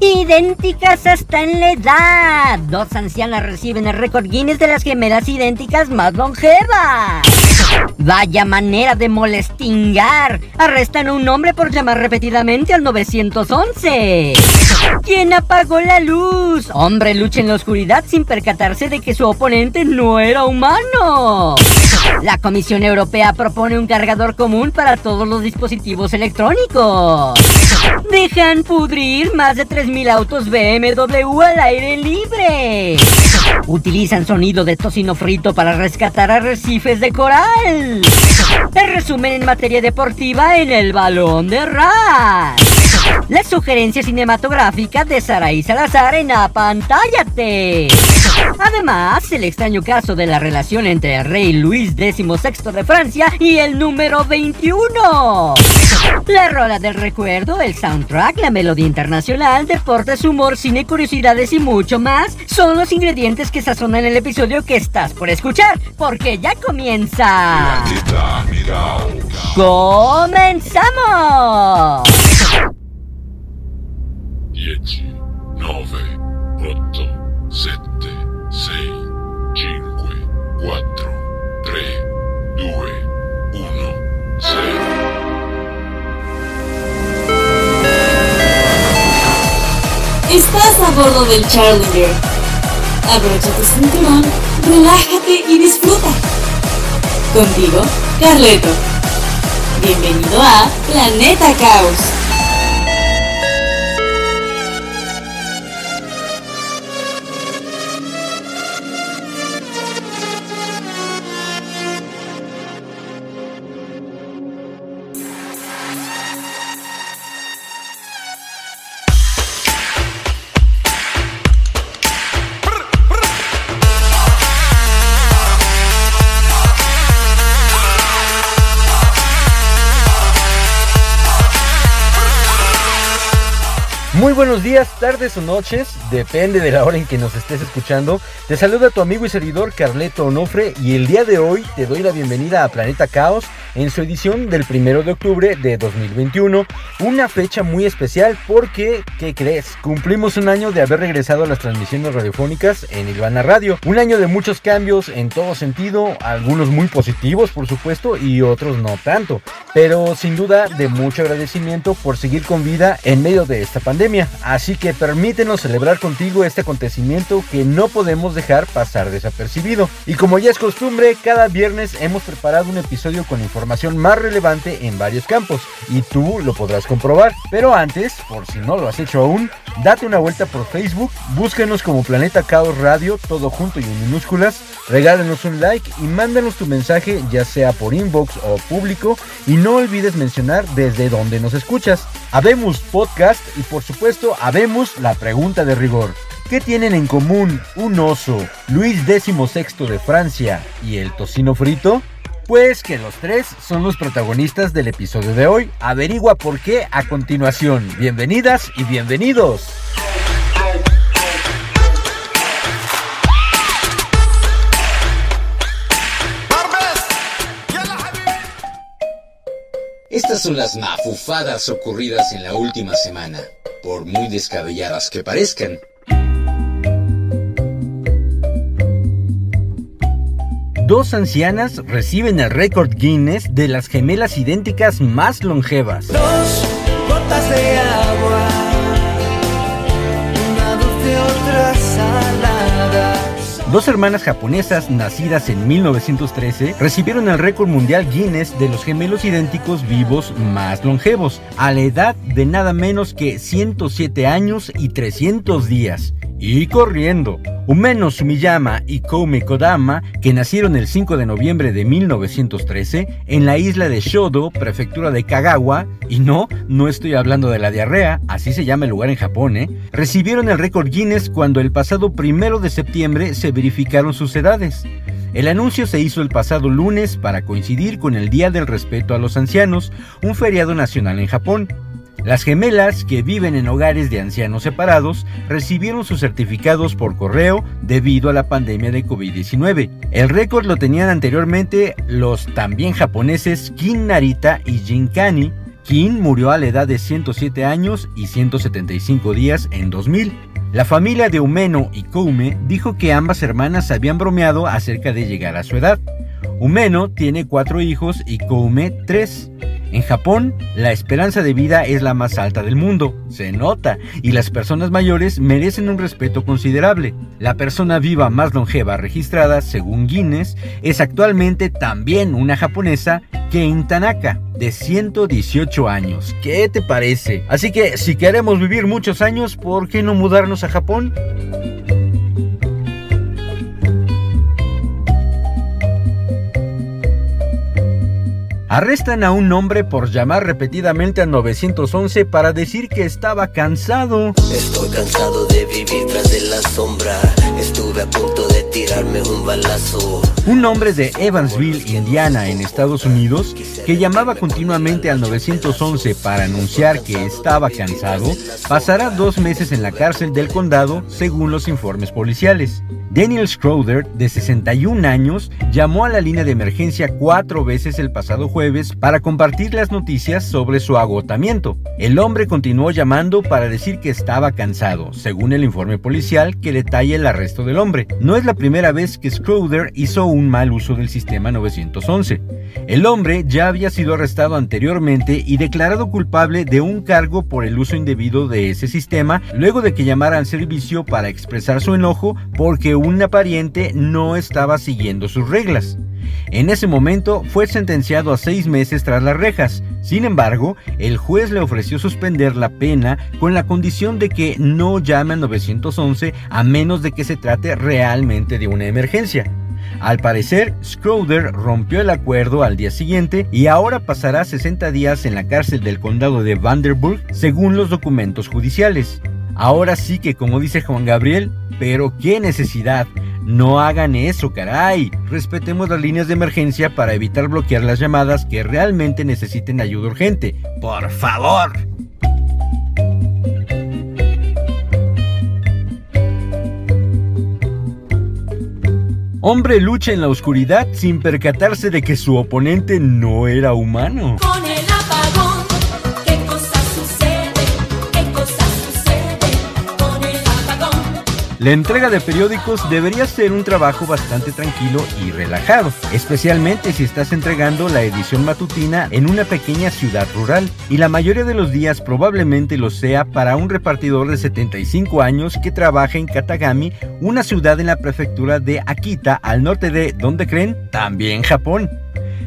Idénticas hasta en la edad. Dos ancianas reciben el récord Guinness de las gemelas idénticas más longevas. Vaya manera de molestingar. Arrestan a un hombre por llamar repetidamente al 911. ¿Quién apagó la luz? Hombre lucha en la oscuridad sin percatarse de que su oponente no era humano. La Comisión Europea propone un cargador común para todos los dispositivos electrónicos. Dejan pudrir más de 3.000 autos BMW al aire libre. Utilizan sonido de tocino frito para rescatar arrecifes de coral. El resumen en materia deportiva en el balón de Ras. La sugerencia cinematográfica de Saraí Salazar en Apantállate. Además, el extraño caso de la relación entre el rey Luis XVI de Francia y el número 21. La rola del recuerdo, el soundtrack, la melodía internacional, deportes, humor, cine, curiosidades y mucho más son los ingredientes que sazonan el episodio que estás por escuchar, porque ya comienza. ¡Comenzamos! A bordo del Challenger. Abrocha tu cinturón, relájate y disfruta. Contigo, Carleto. Bienvenido a Planeta Caos. Buenos días, tardes o noches, depende de la hora en que nos estés escuchando. Te saluda tu amigo y servidor Carleto Onofre y el día de hoy te doy la bienvenida a Planeta Caos en su edición del primero de octubre de 2021. Una fecha muy especial porque, ¿qué crees? Cumplimos un año de haber regresado a las transmisiones radiofónicas en Ilvana Radio. Un año de muchos cambios en todo sentido, algunos muy positivos por supuesto y otros no tanto. Pero sin duda de mucho agradecimiento por seguir con vida en medio de esta pandemia. Así que permítenos celebrar contigo este acontecimiento que no podemos dejar pasar desapercibido. Y como ya es costumbre, cada viernes hemos preparado un episodio con información más relevante en varios campos. Y tú lo podrás comprobar. Pero antes, por si no lo has hecho aún, date una vuelta por Facebook, búsquenos como Planeta Caos Radio, todo junto y en minúsculas, regálanos un like y mándanos tu mensaje ya sea por inbox o público y no olvides mencionar desde donde nos escuchas. Habemos podcast y por supuesto habemos la pregunta de rigor. ¿Qué tienen en común un oso, Luis XVI de Francia y el tocino frito? Pues que los tres son los protagonistas del episodio de hoy. Averigua por qué a continuación. Bienvenidas y bienvenidos. Estas son las mafufadas ocurridas en la última semana, por muy descabelladas que parezcan. Dos ancianas reciben el récord Guinness de las gemelas idénticas más longevas. Dos gotas de agua, una dulce, otra salada. Dos hermanas japonesas nacidas en 1913 recibieron el récord mundial Guinness de los gemelos idénticos vivos más longevos, a la edad de nada menos que 107 años y 300 días. Y corriendo. Umeno Sumiyama y Koume Kodama, que nacieron el 5 de noviembre de 1913 en la isla de Shodo, prefectura de Kagawa, y no, no estoy hablando de la diarrea, así se llama el lugar en Japón, ¿eh? recibieron el récord Guinness cuando el pasado primero de septiembre se verificaron sus edades. El anuncio se hizo el pasado lunes para coincidir con el Día del Respeto a los Ancianos, un feriado nacional en Japón. Las gemelas, que viven en hogares de ancianos separados, recibieron sus certificados por correo debido a la pandemia de COVID-19. El récord lo tenían anteriormente los también japoneses Kin Narita y Jin Kani. Kin murió a la edad de 107 años y 175 días en 2000. La familia de Umeno y Koume dijo que ambas hermanas habían bromeado acerca de llegar a su edad. Umeno tiene cuatro hijos y Koume tres. En Japón, la esperanza de vida es la más alta del mundo, se nota, y las personas mayores merecen un respeto considerable. La persona viva más longeva registrada, según Guinness, es actualmente también una japonesa, Kein Tanaka, de 118 años. ¿Qué te parece? Así que si queremos vivir muchos años, ¿por qué no mudarnos a Japón? Arrestan a un hombre por llamar repetidamente al 911 para decir que estaba cansado. Estoy cansado de vivir tras de la sombra. Estuve a punto de tirarme un balazo. Un hombre de Evansville, Indiana, en Estados Unidos, que llamaba continuamente al 911 para anunciar que estaba cansado, pasará dos meses en la cárcel del condado, según los informes policiales. Daniel Schroeder, de 61 años, llamó a la línea de emergencia cuatro veces el pasado jueves para compartir las noticias sobre su agotamiento. El hombre continuó llamando para decir que estaba cansado, según el informe policial que detalla el arresto del hombre. No es la primera vez que Schroeder hizo un mal uso del sistema 911. El hombre ya había sido arrestado anteriormente y declarado culpable de un cargo por el uso indebido de ese sistema luego de que llamara al servicio para expresar su enojo porque un pariente no estaba siguiendo sus reglas. En ese momento fue sentenciado a seis meses tras las rejas. Sin embargo, el juez le ofreció suspender la pena con la condición de que no llame al 911 a menos de que se trate realmente de una emergencia. Al parecer, Schroeder rompió el acuerdo al día siguiente y ahora pasará 60 días en la cárcel del condado de Vanderburg según los documentos judiciales. Ahora sí que como dice Juan Gabriel, pero qué necesidad. No hagan eso, caray. Respetemos las líneas de emergencia para evitar bloquear las llamadas que realmente necesiten ayuda urgente. Por favor. Hombre lucha en la oscuridad sin percatarse de que su oponente no era humano. La entrega de periódicos debería ser un trabajo bastante tranquilo y relajado, especialmente si estás entregando la edición matutina en una pequeña ciudad rural, y la mayoría de los días probablemente lo sea para un repartidor de 75 años que trabaja en Katagami, una ciudad en la prefectura de Akita, al norte de, ¿dónde creen? También Japón.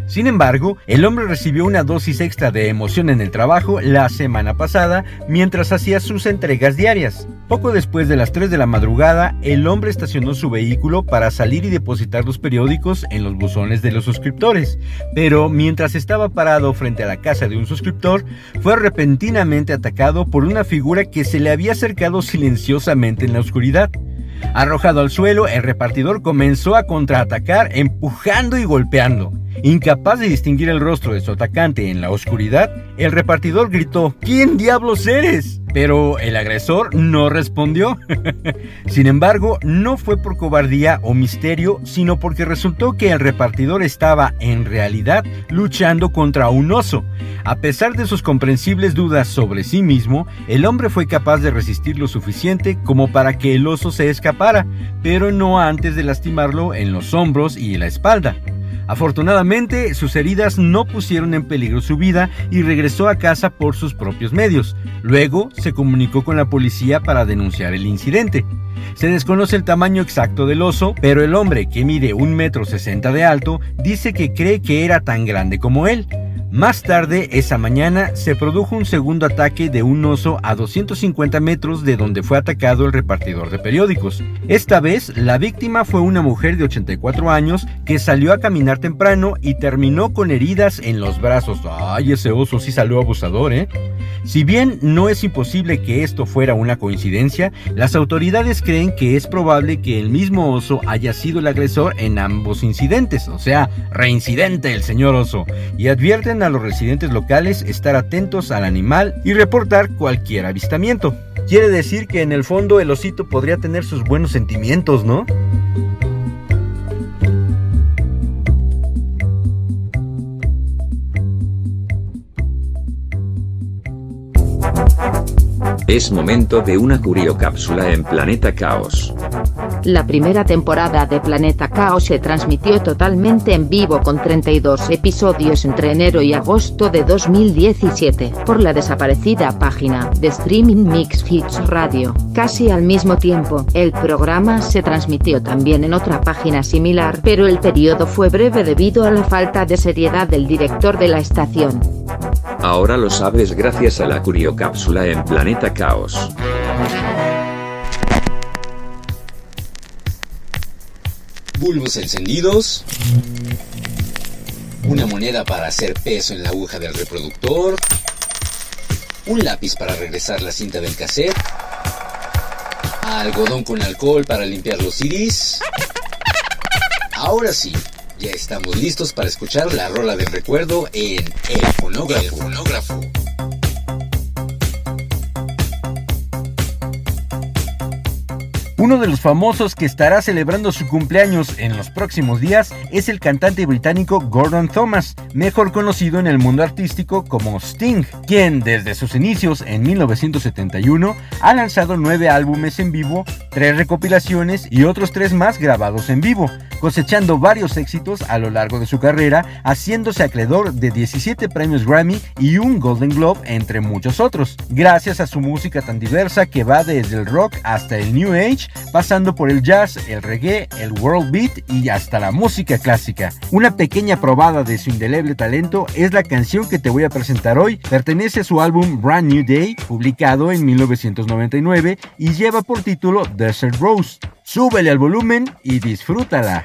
Sin embargo, el hombre recibió una dosis extra de emoción en el trabajo la semana pasada mientras hacía sus entregas diarias. Poco después de las 3 de la madrugada, el hombre estacionó su vehículo para salir y depositar los periódicos en los buzones de los suscriptores, pero mientras estaba parado frente a la casa de un suscriptor, fue repentinamente atacado por una figura que se le había acercado silenciosamente en la oscuridad. Arrojado al suelo, el repartidor comenzó a contraatacar empujando y golpeando. Incapaz de distinguir el rostro de su atacante en la oscuridad, el repartidor gritó, ¿Quién diablos eres? Pero el agresor no respondió. Sin embargo, no fue por cobardía o misterio, sino porque resultó que el repartidor estaba, en realidad, luchando contra un oso. A pesar de sus comprensibles dudas sobre sí mismo, el hombre fue capaz de resistir lo suficiente como para que el oso se escapara, pero no antes de lastimarlo en los hombros y la espalda. Afortunadamente, sus heridas no pusieron en peligro su vida y regresó a casa por sus propios medios. Luego se comunicó con la policía para denunciar el incidente. Se desconoce el tamaño exacto del oso, pero el hombre, que mide un metro sesenta de alto, dice que cree que era tan grande como él. Más tarde, esa mañana, se produjo un segundo ataque de un oso a 250 metros de donde fue atacado el repartidor de periódicos. Esta vez, la víctima fue una mujer de 84 años que salió a caminar temprano y terminó con heridas en los brazos. Ay, ese oso sí salió abusador, ¿eh? Si bien no es imposible que esto fuera una coincidencia, las autoridades creen que es probable que el mismo oso haya sido el agresor en ambos incidentes, o sea, reincidente el señor oso, y advierten a los residentes locales estar atentos al animal y reportar cualquier avistamiento. Quiere decir que en el fondo el osito podría tener sus buenos sentimientos, ¿no? Es momento de una curiocápsula en Planeta Caos. La primera temporada de Planeta Caos se transmitió totalmente en vivo con 32 episodios entre enero y agosto de 2017 por la desaparecida página de streaming Mix Hits Radio. Casi al mismo tiempo, el programa se transmitió también en otra página similar, pero el periodo fue breve debido a la falta de seriedad del director de la estación. Ahora lo sabes gracias a la curiocápsula en Planeta Caos. Bulbos encendidos. Una moneda para hacer peso en la aguja del reproductor. Un lápiz para regresar la cinta del cassette. Algodón con alcohol para limpiar los CDs. Ahora sí, ya estamos listos para escuchar la rola del recuerdo en El Fonógrafo. El fonógrafo. Uno de los famosos que estará celebrando su cumpleaños en los próximos días es el cantante británico Gordon Thomas, mejor conocido en el mundo artístico como Sting, quien desde sus inicios en 1971 ha lanzado nueve álbumes en vivo, tres recopilaciones y otros tres más grabados en vivo, cosechando varios éxitos a lo largo de su carrera, haciéndose acreedor de 17 premios Grammy y un Golden Globe, entre muchos otros, gracias a su música tan diversa que va desde el rock hasta el New Age, pasando por el jazz, el reggae, el world beat y hasta la música clásica. Una pequeña probada de su indeleble talento es la canción que te voy a presentar hoy, pertenece a su álbum Brand New Day, publicado en 1999 y lleva por título Desert Rose. Súbele al volumen y disfrútala.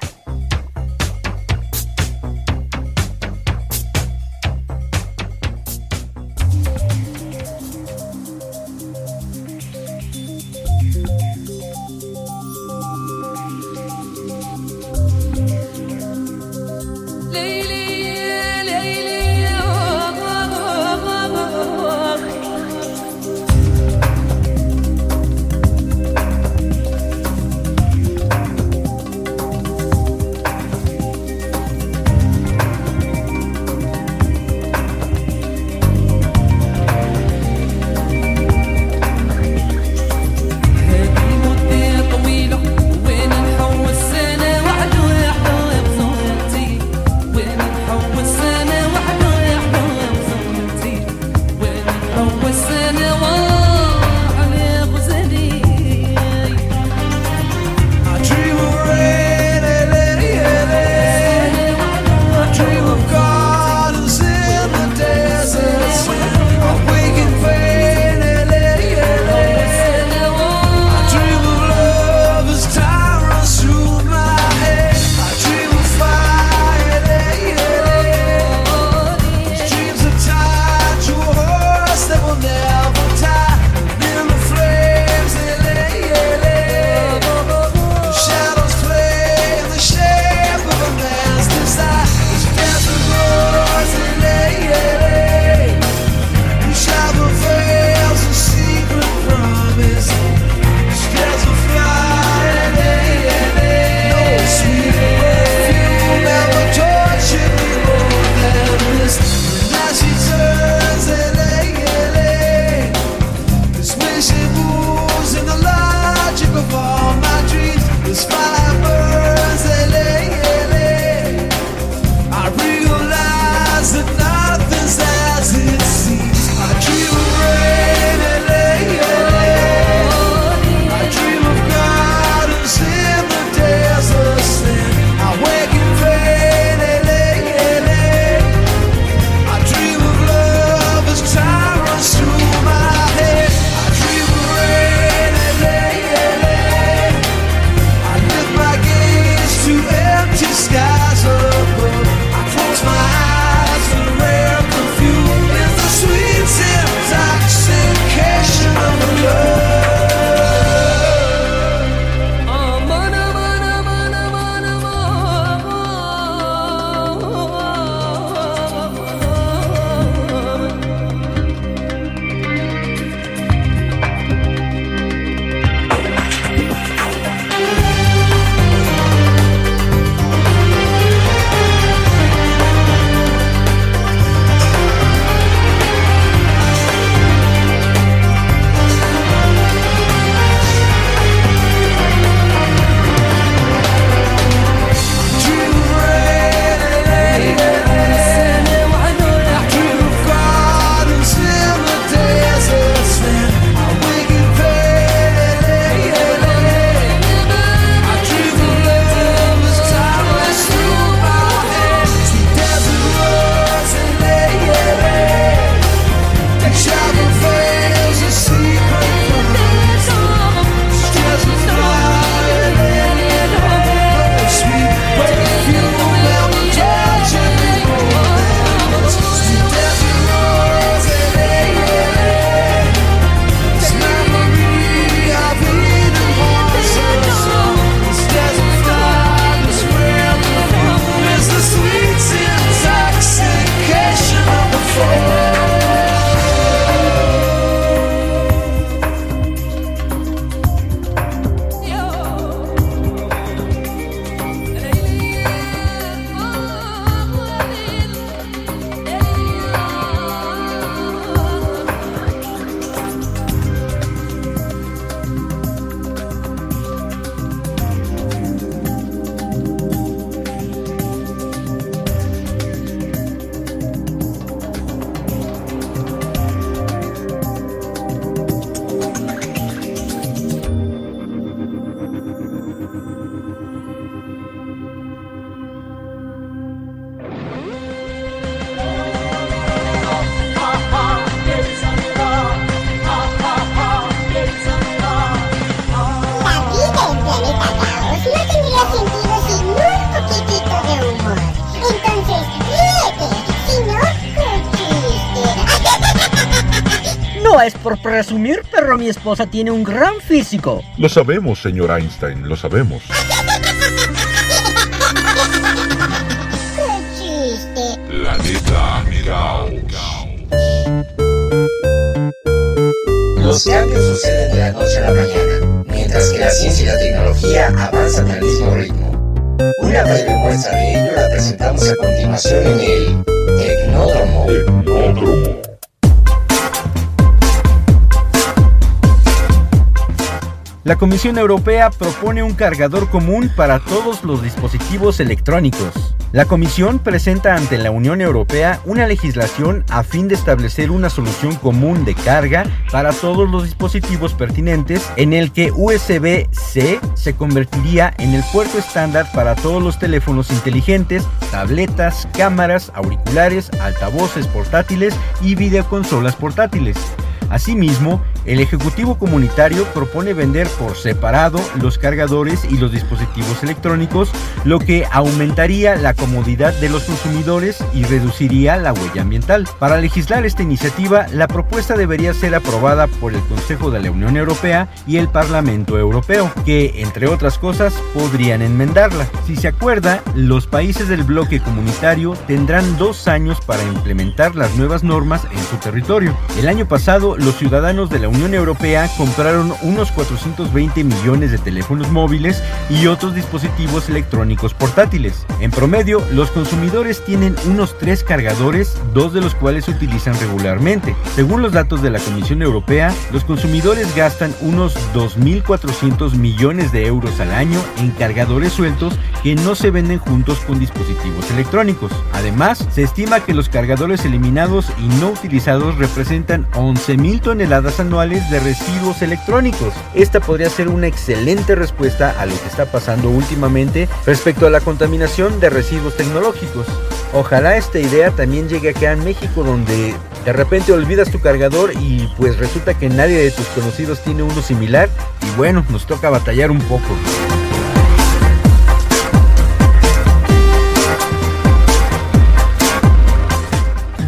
Presumir, pero mi esposa tiene un gran físico. Lo sabemos, señor Einstein, lo sabemos. ¡Qué chiste! Planeta. Los cambios suceden de la noche a la mañana, mientras que la ciencia y la tecnología avanzan al mismo ritmo. Una breve muestra de ello la presentamos a continuación en el Tecnódromo. Tecnódromo. La Comisión Europea propone un cargador común para todos los dispositivos electrónicos. La Comisión presenta ante la Unión Europea una legislación a fin de establecer una solución común de carga para todos los dispositivos pertinentes en el que USB-C se convertiría en el puerto estándar para todos los teléfonos inteligentes, tabletas, cámaras, auriculares, altavoces portátiles y videoconsolas portátiles. Asimismo, el Ejecutivo Comunitario propone vender por separado los cargadores y los dispositivos electrónicos, lo que aumentaría la comodidad de los consumidores y reduciría la huella ambiental. Para legislar esta iniciativa, la propuesta debería ser aprobada por el Consejo de la Unión Europea y el Parlamento Europeo, que, entre otras cosas, podrían enmendarla. Si se acuerda, los países del bloque comunitario tendrán dos años para implementar las nuevas normas en su territorio. El año pasado, los ciudadanos de la Unión Europea compraron unos 420 millones de teléfonos móviles y otros dispositivos electrónicos portátiles. En promedio, los consumidores tienen unos tres cargadores, dos de los cuales se utilizan regularmente. Según los datos de la Comisión Europea, los consumidores gastan unos 2.400 millones de euros al año en cargadores sueltos que no se venden juntos con dispositivos electrónicos. Además, se estima que los cargadores eliminados y no utilizados representan 11.000 toneladas anuales de residuos electrónicos. Esta podría ser una excelente respuesta a lo que está pasando últimamente respecto a la contaminación de residuos tecnológicos. Ojalá esta idea también llegue acá en México donde de repente olvidas tu cargador y pues resulta que nadie de tus conocidos tiene uno similar y bueno, nos toca batallar un poco.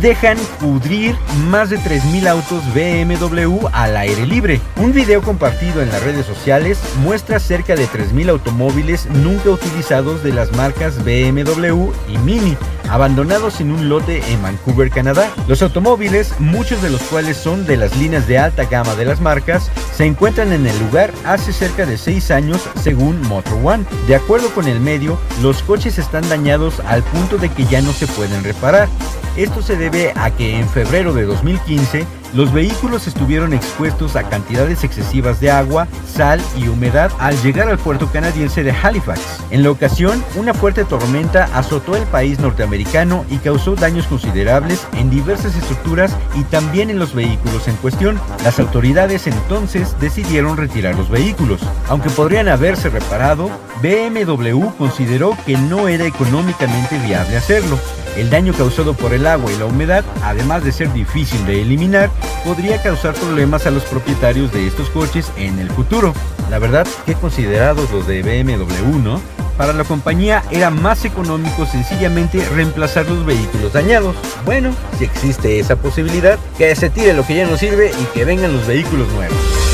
Dejan pudrir más de 3.000 autos BMW al aire libre. Un video compartido en las redes sociales muestra cerca de 3.000 automóviles nunca utilizados de las marcas BMW y Mini, abandonados en un lote en Vancouver, Canadá. Los automóviles, muchos de los cuales son de las líneas de alta gama de las marcas, se encuentran en el lugar hace cerca de 6 años según Motor One. De acuerdo con el medio, los coches están dañados al punto de que ya no se pueden reparar. Esto se debe a que en febrero de 2015 los vehículos estuvieron expuestos a cantidades excesivas de agua, sal y humedad al llegar al puerto canadiense de Halifax. En la ocasión, una fuerte tormenta azotó el país norteamericano y causó daños considerables en diversas estructuras y también en los vehículos en cuestión. Las autoridades entonces decidieron retirar los vehículos. Aunque podrían haberse reparado, BMW consideró que no era económicamente viable hacerlo. El daño causado por el agua y la humedad, además de ser difícil de eliminar, podría causar problemas a los propietarios de estos coches en el futuro. La verdad, que considerados los de BMW, ¿no? Para la compañía era más económico sencillamente reemplazar los vehículos dañados. Bueno, si existe esa posibilidad, que se tire lo que ya no sirve y que vengan los vehículos nuevos.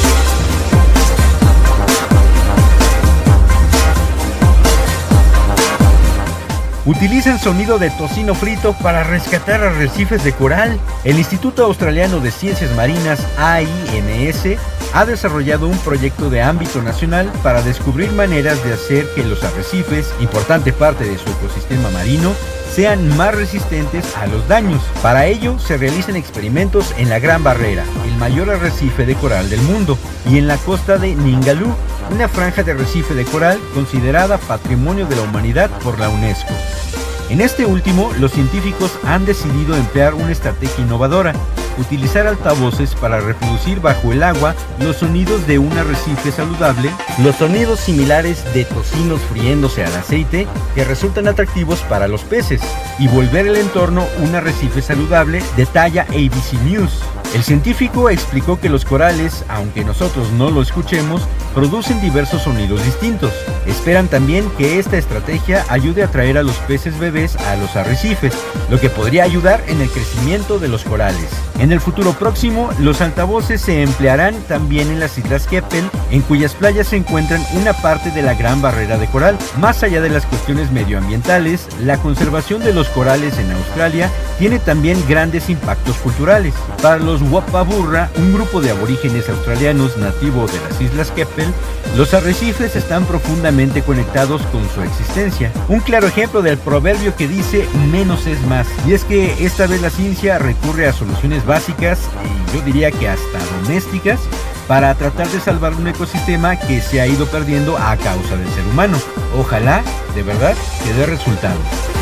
Utilizan sonido de tocino frito para rescatar arrecifes de coral. El Instituto Australiano de Ciencias Marinas, AIMS, ha desarrollado un proyecto de ámbito nacional para descubrir maneras de hacer que los arrecifes, importante parte de su ecosistema marino, sean más resistentes a los daños. Para ello se realizan experimentos en la Gran Barrera, el mayor arrecife de coral del mundo, y en la costa de Ningaloo, una franja de arrecife de coral considerada Patrimonio de la Humanidad por la UNESCO. En este último, los científicos han decidido emplear una estrategia innovadora, utilizar altavoces para reproducir bajo el agua los sonidos de un arrecife saludable, los sonidos similares de tocinos friéndose al aceite que resultan atractivos para los peces, y volver el entorno un arrecife saludable de talla ABC News. El científico explicó que los corales, aunque nosotros no lo escuchemos, producen diversos sonidos distintos. Esperan también que esta estrategia ayude a traer a los peces bebés a los arrecifes, lo que podría ayudar en el crecimiento de los corales. En el futuro próximo, los altavoces se emplearán también en las Islas Keppel, en cuyas playas se encuentran una parte de la gran barrera de coral. Más allá de las cuestiones medioambientales, la conservación de los corales en Australia tiene también grandes impactos culturales. Para los Wapaburra, un grupo de aborígenes australianos nativo de las Islas Keppel, los arrecifes están profundamente conectados con su existencia. Un claro ejemplo del proverbio que dice menos es más. Y es que esta vez la ciencia recurre a soluciones básicas y yo diría que hasta domésticas para tratar de salvar un ecosistema que se ha ido perdiendo a causa del ser humano. Ojalá, de verdad, que dé resultados.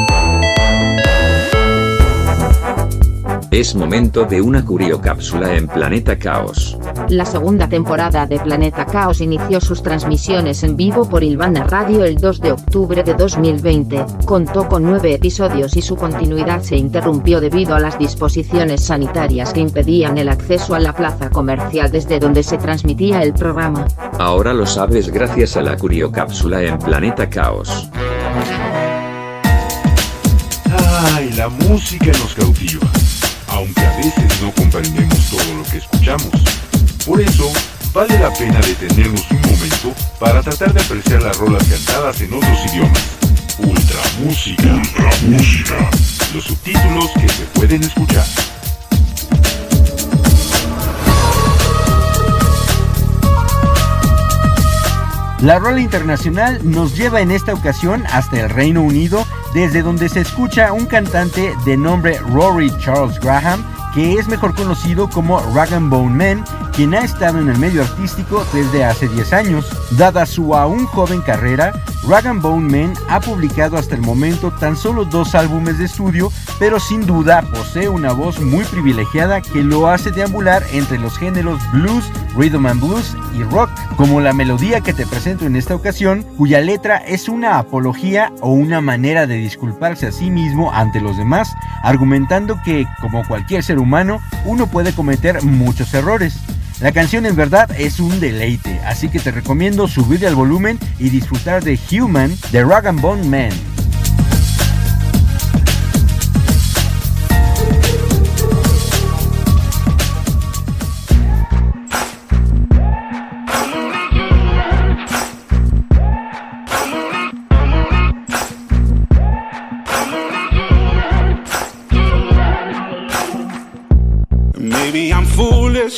Es momento de una curiocápsula en Planeta Caos. La segunda temporada de Planeta Caos inició sus transmisiones en vivo por Ilvana Radio el 2 de octubre de 2020. Contó con nueve episodios y su continuidad se interrumpió debido a las disposiciones sanitarias que impedían el acceso a la plaza comercial desde donde se transmitía el programa. Ahora lo sabes gracias a la curiocápsula en Planeta Caos. Ay, la música nos cautiva aunque a veces no comprendemos todo lo que escuchamos. Por eso, vale la pena detenernos un momento para tratar de apreciar las rolas cantadas en otros idiomas. Ultra música. Ultra música. Los subtítulos que se pueden escuchar. La rola internacional nos lleva en esta ocasión hasta el Reino Unido, desde donde se escucha un cantante de nombre Rory Charles Graham, que es mejor conocido como Rag Bone Man, quien ha estado en el medio artístico desde hace 10 años. Dada su aún joven carrera, Rag Bone Man ha publicado hasta el momento tan solo dos álbumes de estudio, pero sin duda posee una voz muy privilegiada que lo hace deambular entre los géneros blues, rhythm and blues y rock, como la melodía que te presento en esta ocasión, cuya letra es una apología o una manera de disculparse a sí mismo ante los demás, argumentando que, como cualquier ser humano, uno puede cometer muchos errores. La canción en verdad es un deleite, así que te recomiendo subirle al volumen y disfrutar de Human de Rag Bone Man.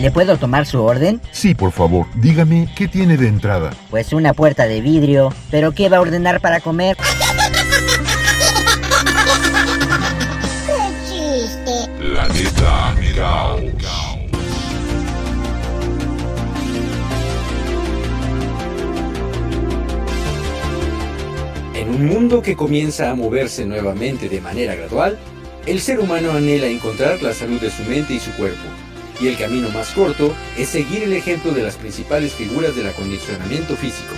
¿Le puedo tomar su orden? Sí, por favor, dígame qué tiene de entrada. Pues una puerta de vidrio. ¿Pero qué va a ordenar para comer? ¡Qué chiste! Planeta Caos. En un mundo que comienza a moverse nuevamente de manera gradual, el ser humano anhela encontrar la salud de su mente y su cuerpo. Y el camino más corto es seguir el ejemplo de las principales figuras del acondicionamiento físico.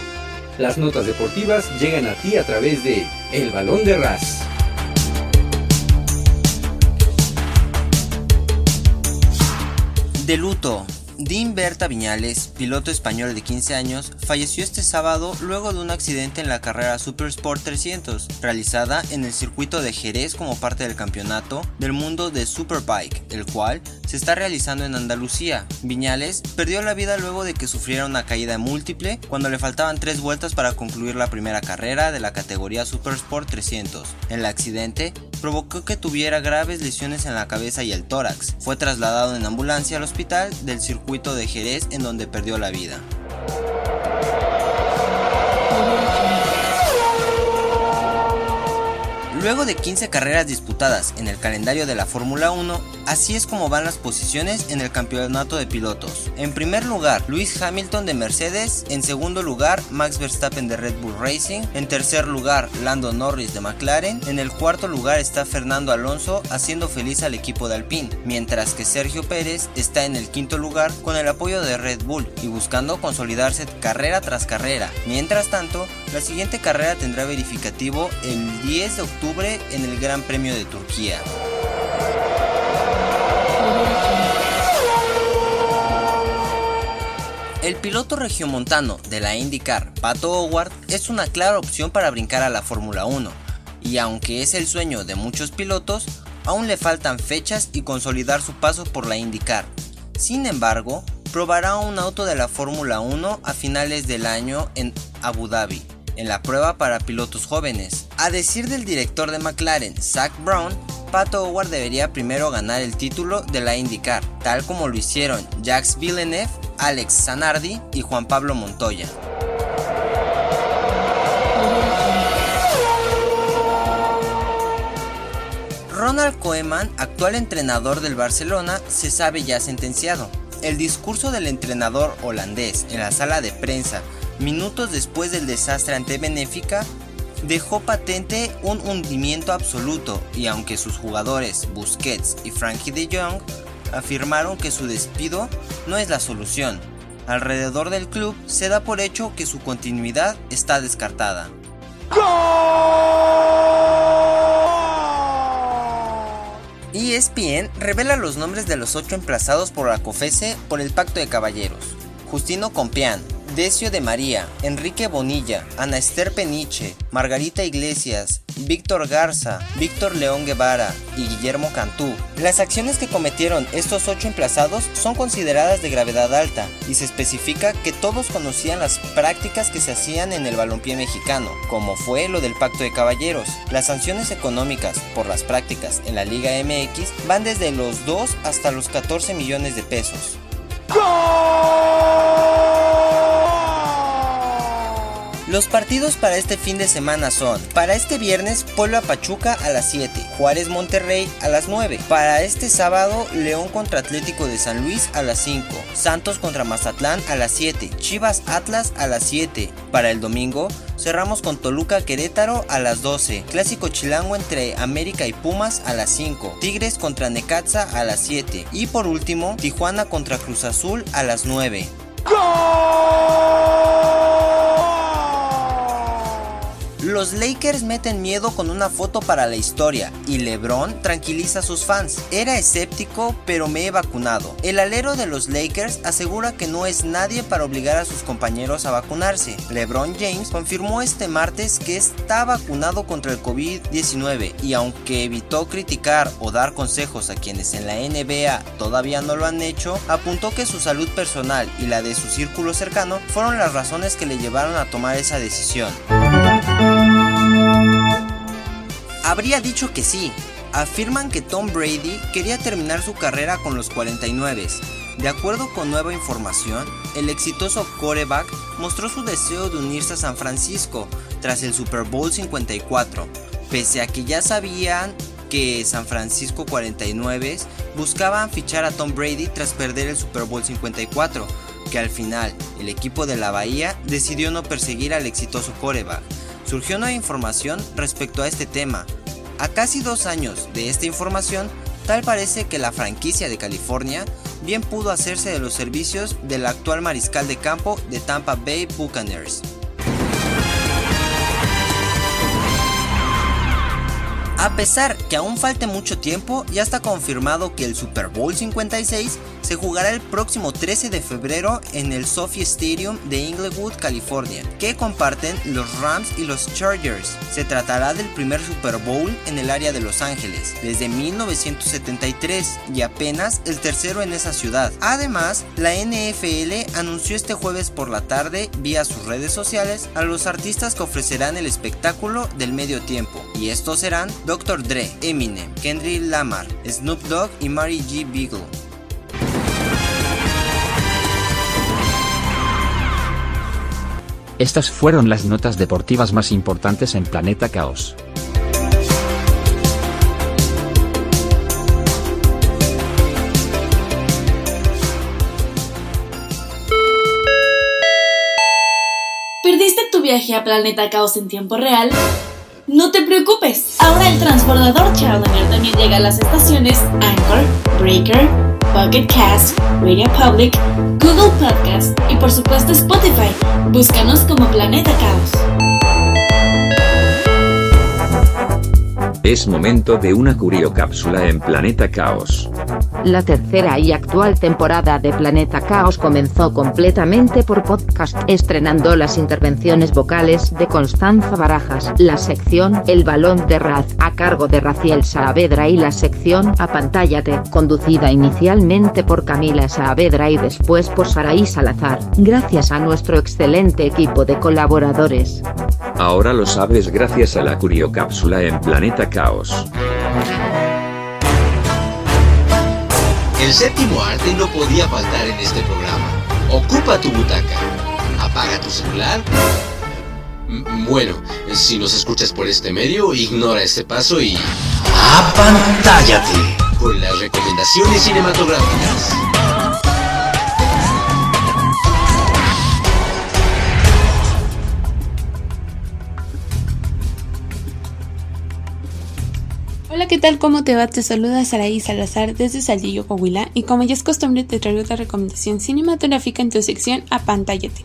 Las notas deportivas llegan a ti a través de El Balón de Ras. De luto, Berta Viñales, piloto español de 15 años, falleció este sábado luego de un accidente en la carrera Super Sport 300, realizada en el circuito de Jerez como parte del campeonato del mundo de Superbike, el cual se está realizando en Andalucía. Viñales perdió la vida luego de que sufriera una caída múltiple cuando le faltaban tres vueltas para concluir la primera carrera de la categoría Super Sport 300. El accidente provocó que tuviera graves lesiones en la cabeza y el tórax. Fue trasladado en ambulancia al hospital del circuito de Jerez en donde perdió la vida. Luego de 15 carreras disputadas en el calendario de la Fórmula 1, así es como van las posiciones en el campeonato de pilotos. En primer lugar, Lewis Hamilton de Mercedes, en segundo lugar, Max Verstappen de Red Bull Racing, en tercer lugar, Lando Norris de McLaren, en el cuarto lugar está Fernando Alonso haciendo feliz al equipo de Alpine, mientras que Sergio Pérez está en el quinto lugar con el apoyo de Red Bull y buscando consolidarse carrera tras carrera. Mientras tanto, la siguiente carrera tendrá verificativo el 10 de octubre en el Gran Premio de Turquía. El piloto regiomontano de la IndyCar, Pato Howard, es una clara opción para brincar a la Fórmula 1, y aunque es el sueño de muchos pilotos, aún le faltan fechas y consolidar su paso por la IndyCar. Sin embargo, probará un auto de la Fórmula 1 a finales del año en Abu Dhabi, en la prueba para pilotos jóvenes. A decir del director de McLaren, Zach Brown, Pato Howard debería primero ganar el título de la IndyCar, tal como lo hicieron Jacques Villeneuve, Alex Zanardi y Juan Pablo Montoya. Ronald Koeman, actual entrenador del Barcelona, se sabe ya sentenciado. El discurso del entrenador holandés en la sala de prensa minutos después del desastre ante Benéfica, dejó patente un hundimiento absoluto y aunque sus jugadores Busquets y Frankie de Jong afirmaron que su despido no es la solución, alrededor del club se da por hecho que su continuidad está descartada. ESPN revela los nombres de los ocho emplazados por la COFESE por el Pacto de Caballeros. Justino Compián, Decio de María, Enrique Bonilla, Ana Esther Peniche, Margarita Iglesias, Víctor Garza, Víctor León Guevara y Guillermo Cantú. Las acciones que cometieron estos ocho emplazados son consideradas de gravedad alta y se especifica que todos conocían las prácticas que se hacían en el balompié mexicano, como fue lo del Pacto de Caballeros. Las sanciones económicas por las prácticas en la Liga MX van desde los 2 hasta los 14 millones de pesos. Goal! Los partidos para este fin de semana son: para este viernes, Puebla Pachuca a las 7, Juárez Monterrey a las 9. Para este sábado, León contra Atlético de San Luis a las 5, Santos contra Mazatlán a las 7, Chivas Atlas a las 7. Para el domingo, cerramos con Toluca Querétaro a las 12, Clásico Chilango entre América y Pumas a las 5, Tigres contra Necaxa a las 7 y por último, Tijuana contra Cruz Azul a las 9. Los Lakers meten miedo con una foto para la historia y LeBron tranquiliza a sus fans. Era escéptico, pero me he vacunado. El alero de los Lakers asegura que no es nadie para obligar a sus compañeros a vacunarse. LeBron James confirmó este martes que está vacunado contra el COVID-19 y aunque evitó criticar o dar consejos a quienes en la NBA todavía no lo han hecho, apuntó que su salud personal y la de su círculo cercano fueron las razones que le llevaron a tomar esa decisión habría dicho que sí. Afirman que Tom Brady quería terminar su carrera con los 49. De acuerdo con nueva información, el exitoso quarterback mostró su deseo de unirse a San Francisco tras el Super Bowl 54, pese a que ya sabían que San Francisco 49 buscaban fichar a Tom Brady tras perder el Super Bowl 54, que al final el equipo de la Bahía decidió no perseguir al exitoso quarterback. Surgió nueva información respecto a este tema, a casi dos años de esta información, tal parece que la franquicia de California bien pudo hacerse de los servicios del actual mariscal de campo de Tampa Bay Buccaneers. A pesar que aún falte mucho tiempo, ya está confirmado que el Super Bowl 56 se jugará el próximo 13 de febrero en el SoFi Stadium de Inglewood, California, que comparten los Rams y los Chargers. Se tratará del primer Super Bowl en el área de Los Ángeles desde 1973 y apenas el tercero en esa ciudad. Además, la NFL anunció este jueves por la tarde vía sus redes sociales a los artistas que ofrecerán el espectáculo del medio tiempo, y estos serán Dr. Dre, Eminem, Kendrick Lamar, Snoop Dogg y Mary G. Beagle. Estas fueron las notas deportivas más importantes en Planeta Caos. ¿Perdiste tu viaje a Planeta Caos en tiempo real? No te preocupes, ahora el transbordador Challenger también llega a las estaciones Anchor, Breaker, Pocket Cast, Radio Public, Google Podcast y por supuesto Spotify. Búscanos como Planeta Caos. Es momento de una curiocápsula en Planeta Caos. La tercera y actual temporada de Planeta Caos comenzó completamente por podcast, estrenando las intervenciones vocales de Constanza Barajas, la sección El Balón de Raz, a cargo de Raciel Saavedra y la sección Apantállate, conducida inicialmente por Camila Saavedra y después por Saraí Salazar, gracias a nuestro excelente equipo de colaboradores. Ahora lo sabes gracias a la curiocápsula en Planeta Caos. El séptimo arte no podía faltar en este programa. Ocupa tu butaca. Apaga tu celular. Bueno, si nos escuchas por este medio, ignora este paso y... ¡Apantállate! Con las recomendaciones cinematográficas. Hola, ¿qué tal? ¿Cómo te va? Te saluda Saraí Salazar desde Saldillo, Coahuila, y como ya es costumbre te traigo otra recomendación cinematográfica en tu sección Apantállate.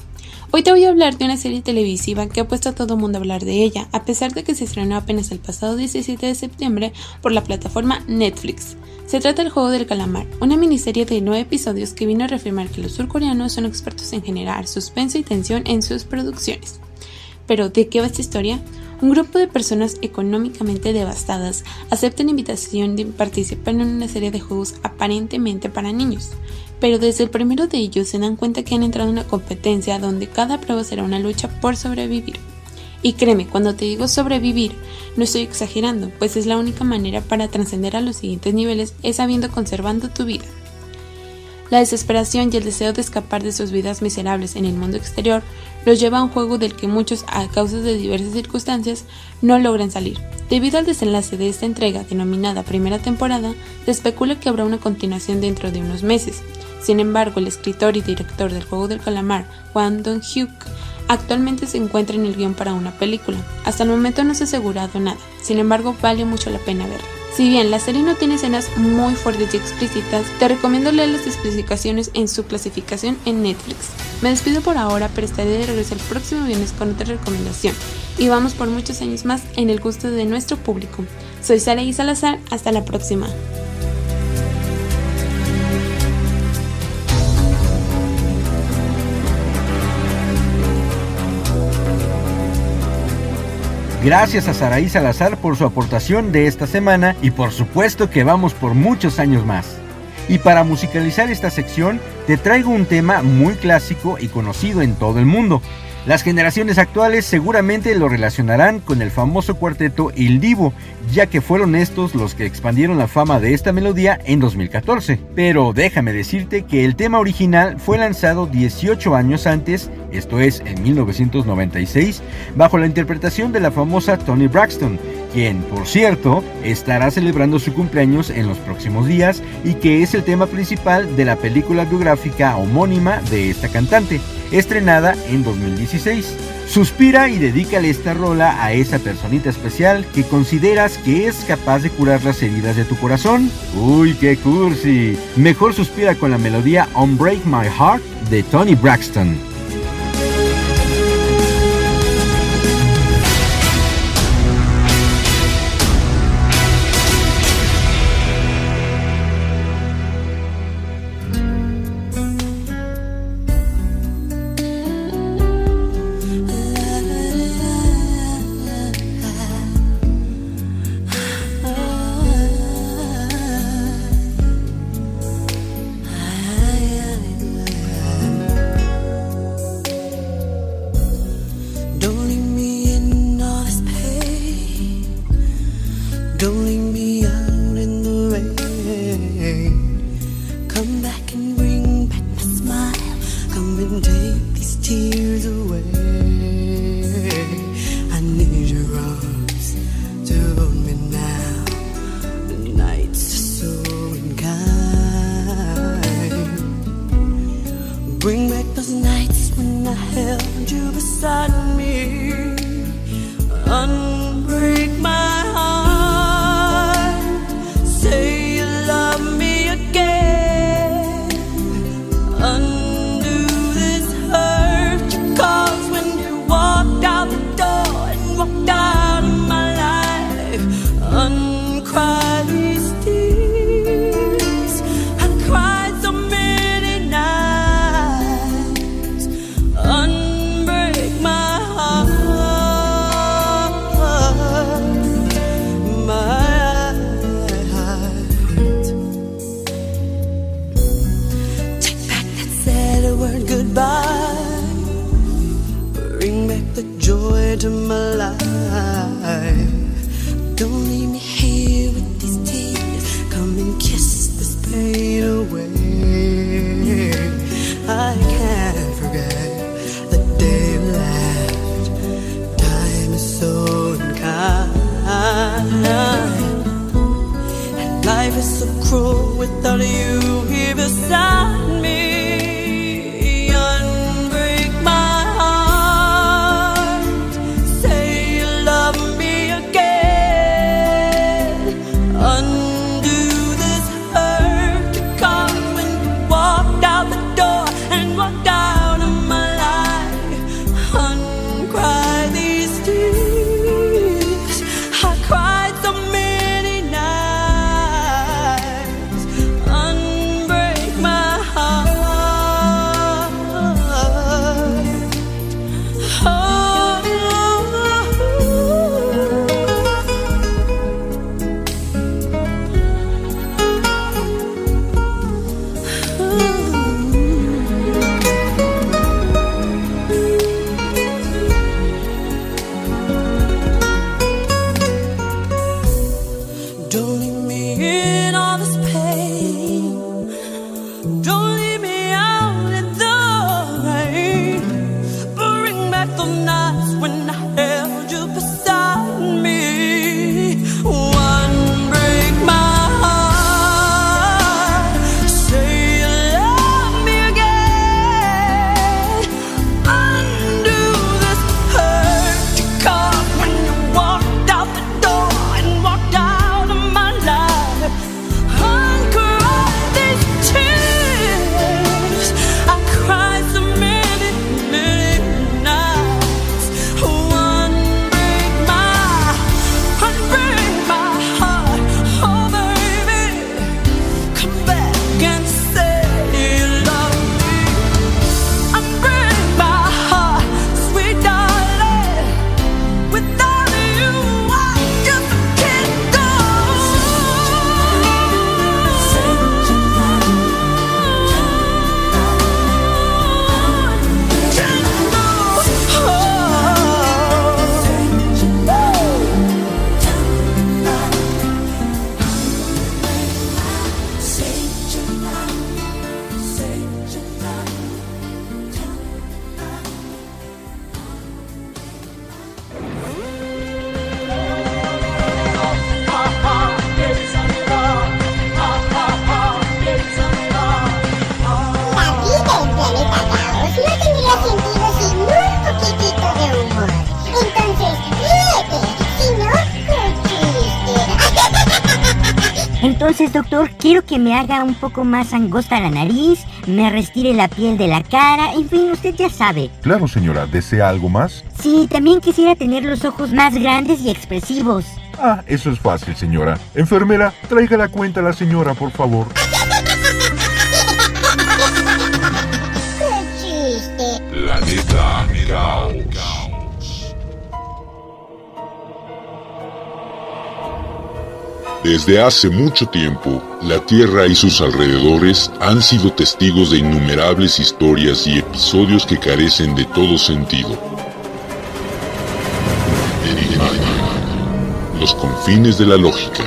Hoy te voy a hablar de una serie televisiva que ha puesto a todo mundo a hablar de ella, a pesar de que se estrenó apenas el pasado 17 de septiembre por la plataforma Netflix. Se trata del Juego del Calamar, una miniserie de nueve episodios que vino a reafirmar que los surcoreanos son expertos en generar suspenso y tensión en sus producciones. Pero, ¿de qué va esta historia? Un grupo de personas económicamente devastadas aceptan invitación de participar en una serie de juegos aparentemente para niños, pero desde el primero de ellos se dan cuenta que han entrado en una competencia donde cada prueba será una lucha por sobrevivir. Y créeme, cuando te digo sobrevivir, no estoy exagerando, pues es la única manera para trascender a los siguientes niveles es habiendo conservando tu vida. La desesperación y el deseo de escapar de sus vidas miserables en el mundo exterior los lleva a un juego del que muchos, a causa de diversas circunstancias, no logran salir. Debido al desenlace de esta entrega, denominada primera temporada, se especula que habrá una continuación dentro de unos meses. Sin embargo, el escritor y director del juego del calamar, Juan Dong-hyuk, actualmente se encuentra en el guion para una película. Hasta el momento no se ha asegurado nada, sin embargo vale mucho la pena verla. Si bien la serie no tiene escenas muy fuertes y explícitas, te recomiendo leer las especificaciones en su clasificación en Netflix. Me despido por ahora, pero estaré de regreso el próximo viernes con otra recomendación. Y vamos por muchos años más en el gusto de nuestro público. Soy Sara y Salazar, hasta la próxima. Gracias a Saraí Salazar por su aportación de esta semana y por supuesto que vamos por muchos años más. Y para musicalizar esta sección te traigo un tema muy clásico y conocido en todo el mundo. Las generaciones actuales seguramente lo relacionarán con el famoso cuarteto Il Divo, ya que fueron estos los que expandieron la fama de esta melodía en 2014. Pero déjame decirte que el tema original fue lanzado 18 años antes, esto es en 1996, bajo la interpretación de la famosa Tony Braxton, quien, por cierto, estará celebrando su cumpleaños en los próximos días y que es el tema principal de la película biográfica homónima de esta cantante, estrenada en 2016. Suspira y dedícale esta rola a esa personita especial que consideras que es capaz de curar las heridas de tu corazón. Uy, qué cursi. Mejor suspira con la melodía Unbreak My Heart de Tony Braxton. Haga un poco más angosta la nariz, me restire la piel de la cara, en fin, usted ya sabe. Claro, señora, ¿desea algo más? Sí, también quisiera tener los ojos más grandes y expresivos. Ah, eso es fácil, señora. Enfermera, traiga la cuenta a la señora, por favor. ¡Qué chiste! Planeta Caos. Desde hace mucho tiempo, la Tierra y sus alrededores han sido testigos de innumerables historias y episodios que carecen de todo sentido. Los confines de la lógica.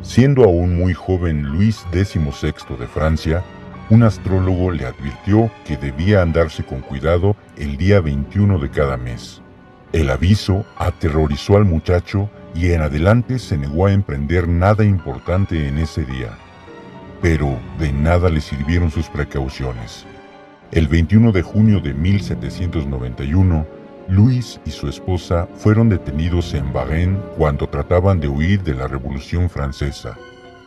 Siendo aún muy joven Luis XVI de Francia, un astrólogo le advirtió que debía andarse con cuidado el día 21 de cada mes. El aviso aterrorizó al muchacho y en adelante se negó a emprender nada importante en ese día. Pero de nada le sirvieron sus precauciones. El 21 de junio de 1791, Luis y su esposa fueron detenidos en Varennes cuando trataban de huir de la Revolución Francesa.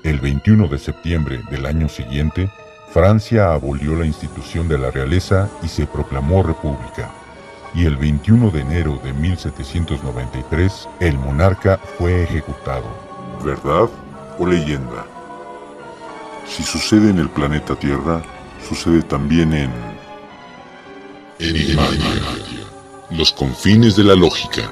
El 21 de septiembre del año siguiente, Francia abolió la institución de la realeza y se proclamó república. Y el 21 de enero de 1793, el monarca fue ejecutado. ¿Verdad o leyenda? Si sucede en el planeta Tierra, sucede también en... Enigmática. Los confines de la lógica.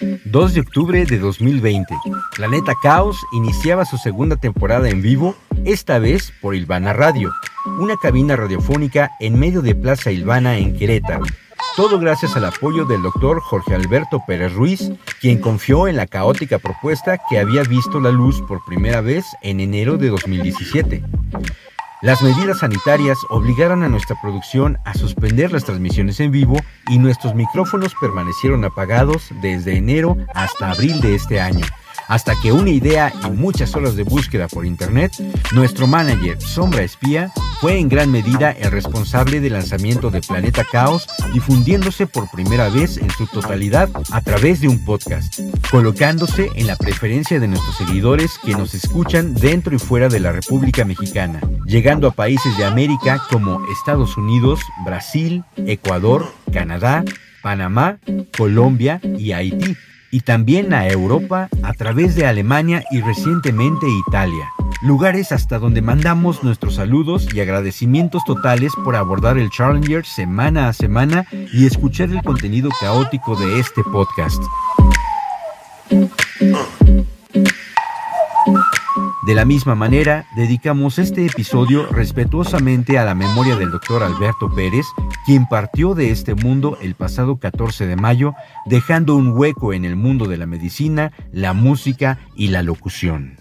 2 de octubre de 2020. Planeta Caos iniciaba su segunda temporada en vivo, esta vez por Ilvana Radio, una cabina radiofónica en medio de Plaza Ilvana en Querétaro. Todo gracias al apoyo del doctor Jorge Alberto Pérez Ruiz, quien confió en la caótica propuesta que había visto la luz por primera vez en enero de 2017. Las medidas sanitarias obligaron a nuestra producción a suspender las transmisiones en vivo y nuestros micrófonos permanecieron apagados desde enero hasta abril de este año, hasta que una idea y muchas horas de búsqueda por internet, nuestro manager Sombra Espía fue en gran medida el responsable del lanzamiento de Planeta Caos, difundiéndose por primera vez en su totalidad a través de un podcast, colocándose en la preferencia de nuestros seguidores que nos escuchan dentro y fuera de la República Mexicana, llegando a países de América como Estados Unidos, Brasil, Ecuador, Canadá, Panamá, Colombia y Haití y también a Europa a través de Alemania y recientemente Italia. Lugares hasta donde mandamos nuestros saludos y agradecimientos totales por abordar el Challenger semana a semana y escuchar el contenido caótico de este podcast. De la misma manera, dedicamos este episodio respetuosamente a la memoria del doctor Alberto Pérez, quien partió de este mundo el pasado 14 de mayo, dejando un hueco en el mundo de la medicina, la música y la locución.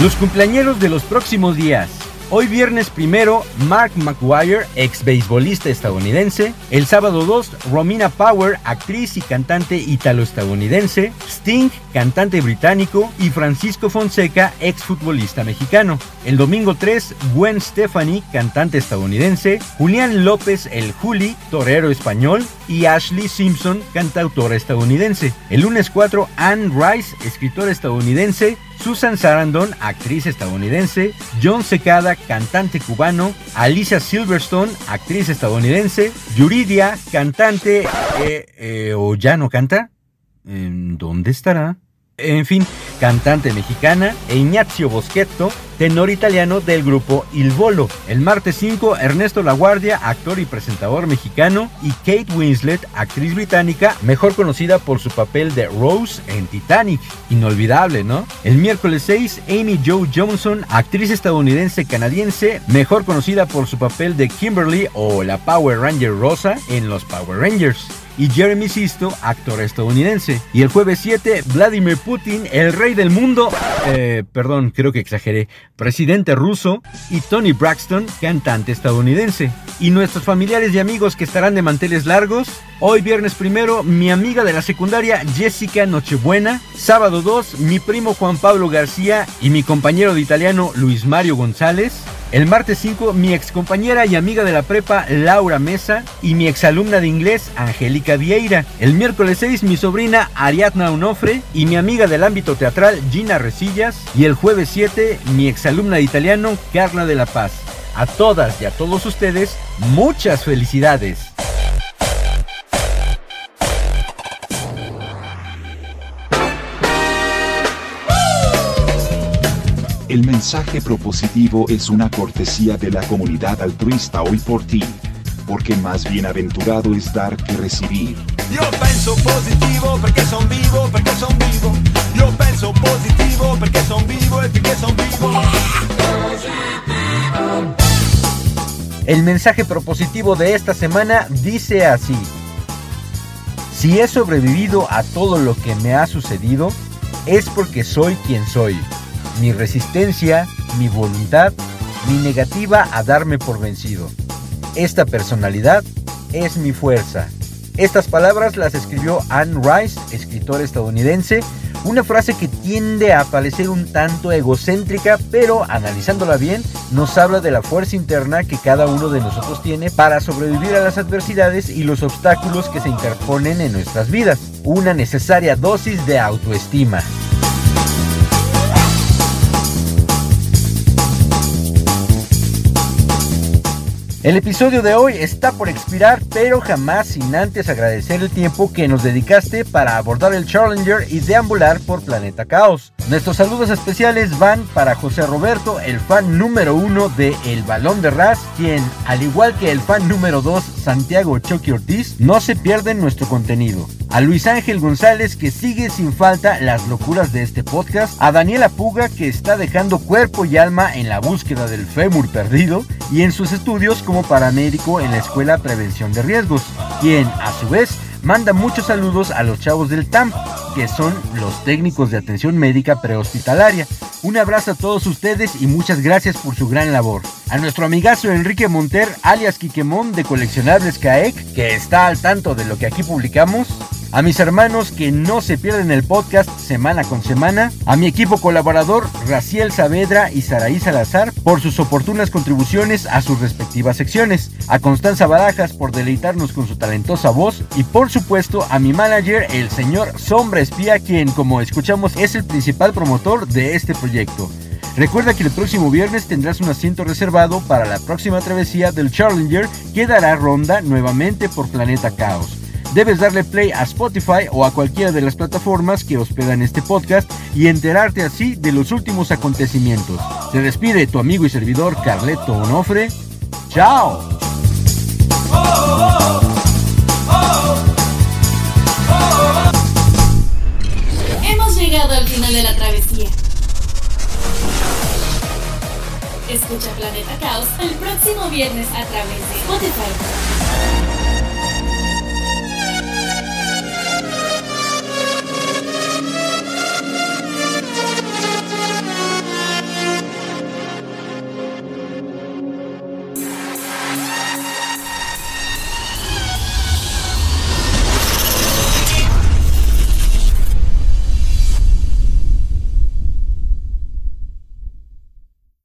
Los cumpleañeros de los próximos días. Hoy viernes primero, Mark McGuire, ex beisbolista estadounidense. El sábado 2, Romina Power, actriz y cantante italo-estadounidense. Sting, cantante británico. Y Francisco Fonseca, ex futbolista mexicano. El domingo 3, Gwen Stefani, cantante estadounidense. Julián López, el Juli, torero español. Y Ashley Simpson, cantautora estadounidense. El lunes 4, Anne Rice, escritora estadounidense. Susan Sarandon, actriz estadounidense, John Secada, cantante cubano, Alicia Silverstone, actriz estadounidense, Yuridia, cantante, eh, eh, o ya no canta, ¿En ¿dónde estará? En fin, cantante mexicana, e Ignazio Boschetto, tenor italiano del grupo Il Volo. El martes 5, Ernesto Laguardia, actor y presentador mexicano, y Kate Winslet, actriz británica, mejor conocida por su papel de Rose en Titanic. Inolvidable, ¿no? El miércoles 6, Amy Jo Johnson, actriz estadounidense canadiense, mejor conocida por su papel de Kimberly o la Power Ranger Rosa en los Power Rangers y Jeremy Sisto, actor estadounidense. Y el jueves 7, Vladimir Putin, el rey del mundo, eh, perdón, creo que exageré, presidente ruso, y Tony Braxton, cantante estadounidense. Y nuestros familiares y amigos que estarán de manteles largos, hoy viernes primero, mi amiga de la secundaria Jessica Nochebuena, sábado 2, mi primo Juan Pablo García y mi compañero de italiano Luis Mario González, el martes 5, mi ex compañera y amiga de la prepa Laura Mesa y mi exalumna de inglés Angélica Vieira. El miércoles 6, mi sobrina Ariadna Onofre y mi amiga del ámbito teatral Gina Resillas. Y el jueves 7, mi exalumna de italiano Carla de la Paz. A todas y a todos ustedes, muchas felicidades. El mensaje propositivo es una cortesía de la comunidad altruista hoy por ti, porque más bienaventurado es dar que recibir. Io penso positivo perché son vivo, perché son vivo. Io penso positivo perché son vivo e perché son vivo. El mensaje propositivo de esta semana dice así. Si he sobrevivido a todo lo que me ha sucedido, es porque soy quien soy. Mi resistencia, mi voluntad, mi negativa a darme por vencido. Esta personalidad es mi fuerza. Estas palabras las escribió Anne Rice, escritora estadounidense, una frase que tiende a parecer un tanto egocéntrica, pero analizándola bien, nos habla de la fuerza interna que cada uno de nosotros tiene para sobrevivir a las adversidades y los obstáculos que se interponen en nuestras vidas. Una necesaria dosis de autoestima. El episodio de hoy está por expirar, pero jamás sin antes agradecer el tiempo que nos dedicaste para abordar el Challenger y deambular por Planeta Caos. Nuestros saludos especiales van para José Roberto, el fan número uno de El Balón de Ras, quien, al igual que el fan número dos, Santiago Chucky Ortiz, no se pierden nuestro contenido. A Luis Ángel González, que sigue sin falta las locuras de este podcast. A Daniela Puga, que está dejando cuerpo y alma en la búsqueda del fémur perdido y en sus estudios como paramédico en la Escuela Prevención de Riesgos, quien, a su vez, manda muchos saludos a los chavos del TAMP, que son los técnicos de atención médica prehospitalaria. Un abrazo a todos ustedes y muchas gracias por su gran labor. A nuestro amigazo Enrique Monter, alias Quiquemón de Coleccionables CAEC, que está al tanto de lo que aquí publicamos. A mis hermanos que no se pierden el podcast semana con semana. A mi equipo colaborador Raciel Saavedra y Saraí Salazar por sus oportunas contribuciones a sus respectivas secciones. A Constanza Barajas por deleitarnos con su talentosa voz. Y por supuesto a mi manager, el señor Sombra Espía, quien como escuchamos es el principal promotor de este proyecto. Recuerda que el próximo viernes tendrás un asiento reservado para la próxima travesía del Challenger que dará ronda nuevamente por Planeta Caos. Debes darle play a Spotify o a cualquiera de las plataformas que hospedan este podcast y enterarte así de los últimos acontecimientos. Se despide tu amigo y servidor Carleto Onofre. ¡Chao! Hemos llegado al final de la travesía. Escucha Planeta Caos el próximo viernes a través de Spotify.